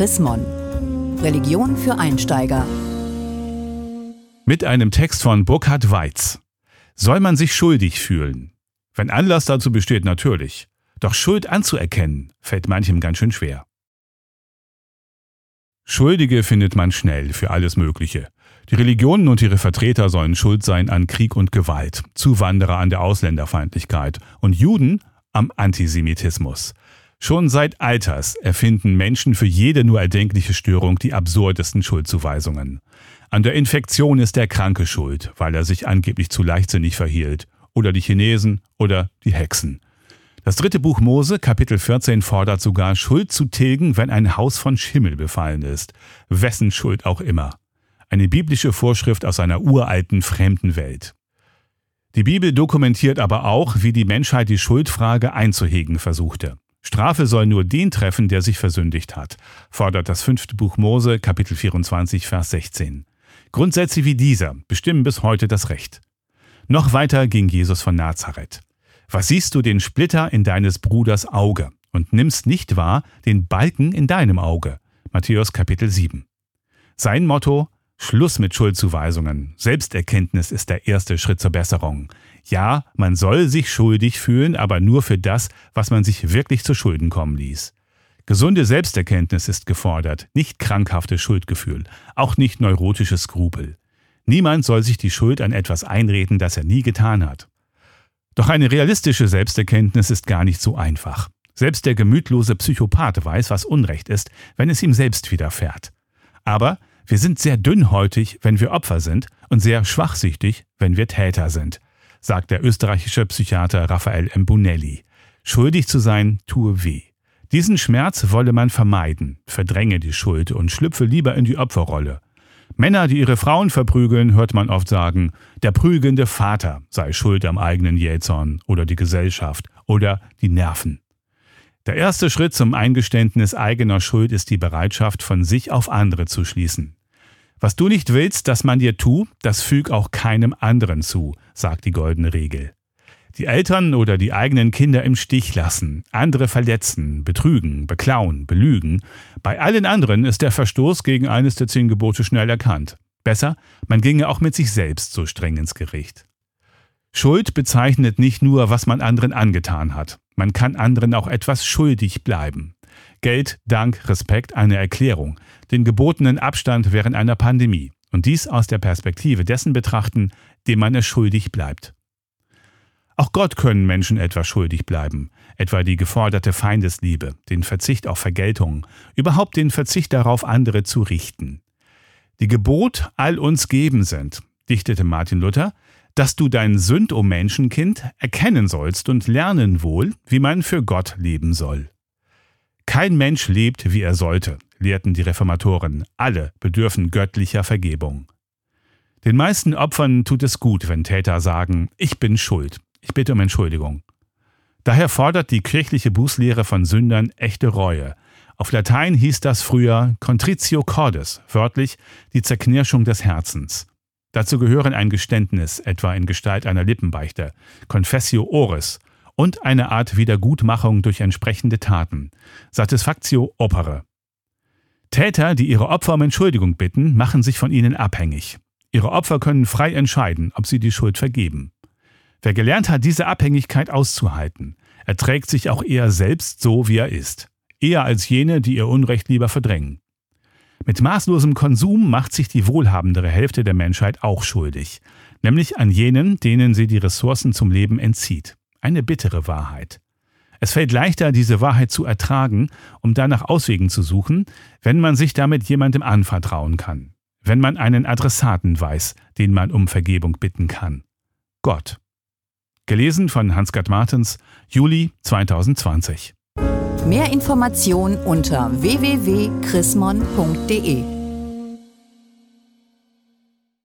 Chris. Religion für Einsteiger. Mit einem Text von Burkhard Weiz. Soll man sich schuldig fühlen? Wenn Anlass dazu besteht, natürlich. Doch Schuld anzuerkennen, fällt manchem ganz schön schwer. Schuldige findet man schnell für alles Mögliche. Die Religionen und ihre Vertreter sollen schuld sein an Krieg und Gewalt, Zuwanderer an der Ausländerfeindlichkeit und Juden am Antisemitismus. Schon seit Alters erfinden Menschen für jede nur erdenkliche Störung die absurdesten Schuldzuweisungen. An der Infektion ist der Kranke schuld, weil er sich angeblich zu leichtsinnig verhielt, oder die Chinesen oder die Hexen. Das dritte Buch Mose, Kapitel 14, fordert sogar, Schuld zu tilgen, wenn ein Haus von Schimmel befallen ist. Wessen Schuld auch immer. Eine biblische Vorschrift aus einer uralten, fremden Welt. Die Bibel dokumentiert aber auch, wie die Menschheit die Schuldfrage einzuhegen versuchte. Strafe soll nur den treffen, der sich versündigt hat, fordert das fünfte Buch Mose, Kapitel 24, Vers 16. Grundsätze wie dieser bestimmen bis heute das Recht. Noch weiter ging Jesus von Nazareth. Was siehst du den Splitter in deines Bruders Auge und nimmst nicht wahr den Balken in deinem Auge? Matthäus Kapitel 7. Sein Motto Schluss mit Schuldzuweisungen. Selbsterkenntnis ist der erste Schritt zur Besserung. Ja, man soll sich schuldig fühlen, aber nur für das, was man sich wirklich zu Schulden kommen ließ. Gesunde Selbsterkenntnis ist gefordert, nicht krankhaftes Schuldgefühl, auch nicht neurotische Skrupel. Niemand soll sich die Schuld an etwas einreden, das er nie getan hat. Doch eine realistische Selbsterkenntnis ist gar nicht so einfach. Selbst der gemütlose Psychopath weiß, was Unrecht ist, wenn es ihm selbst widerfährt. Aber wir sind sehr dünnhäutig, wenn wir Opfer sind, und sehr schwachsichtig, wenn wir Täter sind, sagt der österreichische Psychiater Raphael Mbunelli. Schuldig zu sein, tue weh. Diesen Schmerz wolle man vermeiden, verdränge die Schuld und schlüpfe lieber in die Opferrolle. Männer, die ihre Frauen verprügeln, hört man oft sagen, der prügelnde Vater sei schuld am eigenen Jähzorn oder die Gesellschaft oder die Nerven. Der erste Schritt zum Eingeständnis eigener Schuld ist die Bereitschaft, von sich auf andere zu schließen. Was du nicht willst, dass man dir tu, das füg auch keinem anderen zu, sagt die goldene Regel. Die Eltern oder die eigenen Kinder im Stich lassen, andere verletzen, betrügen, beklauen, belügen. Bei allen anderen ist der Verstoß gegen eines der zehn Gebote schnell erkannt. Besser, man ginge auch mit sich selbst so streng ins Gericht. Schuld bezeichnet nicht nur, was man anderen angetan hat. Man kann anderen auch etwas schuldig bleiben. Geld, Dank, Respekt, eine Erklärung, den gebotenen Abstand während einer Pandemie. Und dies aus der Perspektive dessen betrachten, dem man es schuldig bleibt. Auch Gott können Menschen etwas schuldig bleiben, etwa die geforderte Feindesliebe, den Verzicht auf Vergeltung, überhaupt den Verzicht darauf, andere zu richten. Die Gebot all uns geben sind, dichtete Martin Luther, dass du dein Sünd, o Menschenkind, erkennen sollst und lernen wohl, wie man für Gott leben soll. Kein Mensch lebt, wie er sollte, lehrten die Reformatoren. Alle bedürfen göttlicher Vergebung. Den meisten Opfern tut es gut, wenn Täter sagen, ich bin schuld, ich bitte um Entschuldigung. Daher fordert die kirchliche Bußlehre von Sündern echte Reue. Auf Latein hieß das früher Contritio cordis, wörtlich die Zerknirschung des Herzens. Dazu gehören ein Geständnis, etwa in Gestalt einer Lippenbeichte, Confessio oris, und eine Art Wiedergutmachung durch entsprechende Taten, Satisfactio opere. Täter, die ihre Opfer um Entschuldigung bitten, machen sich von ihnen abhängig. Ihre Opfer können frei entscheiden, ob sie die Schuld vergeben. Wer gelernt hat, diese Abhängigkeit auszuhalten, erträgt sich auch eher selbst so, wie er ist. Eher als jene, die ihr Unrecht lieber verdrängen. Mit maßlosem Konsum macht sich die wohlhabendere Hälfte der Menschheit auch schuldig, nämlich an jenen, denen sie die Ressourcen zum Leben entzieht. Eine bittere Wahrheit. Es fällt leichter, diese Wahrheit zu ertragen, um danach Auswegen zu suchen, wenn man sich damit jemandem anvertrauen kann, wenn man einen Adressaten weiß, den man um Vergebung bitten kann. Gott. Gelesen von Hans-Gerd Martens, Juli 2020. Mehr Informationen unter www.chrismon.de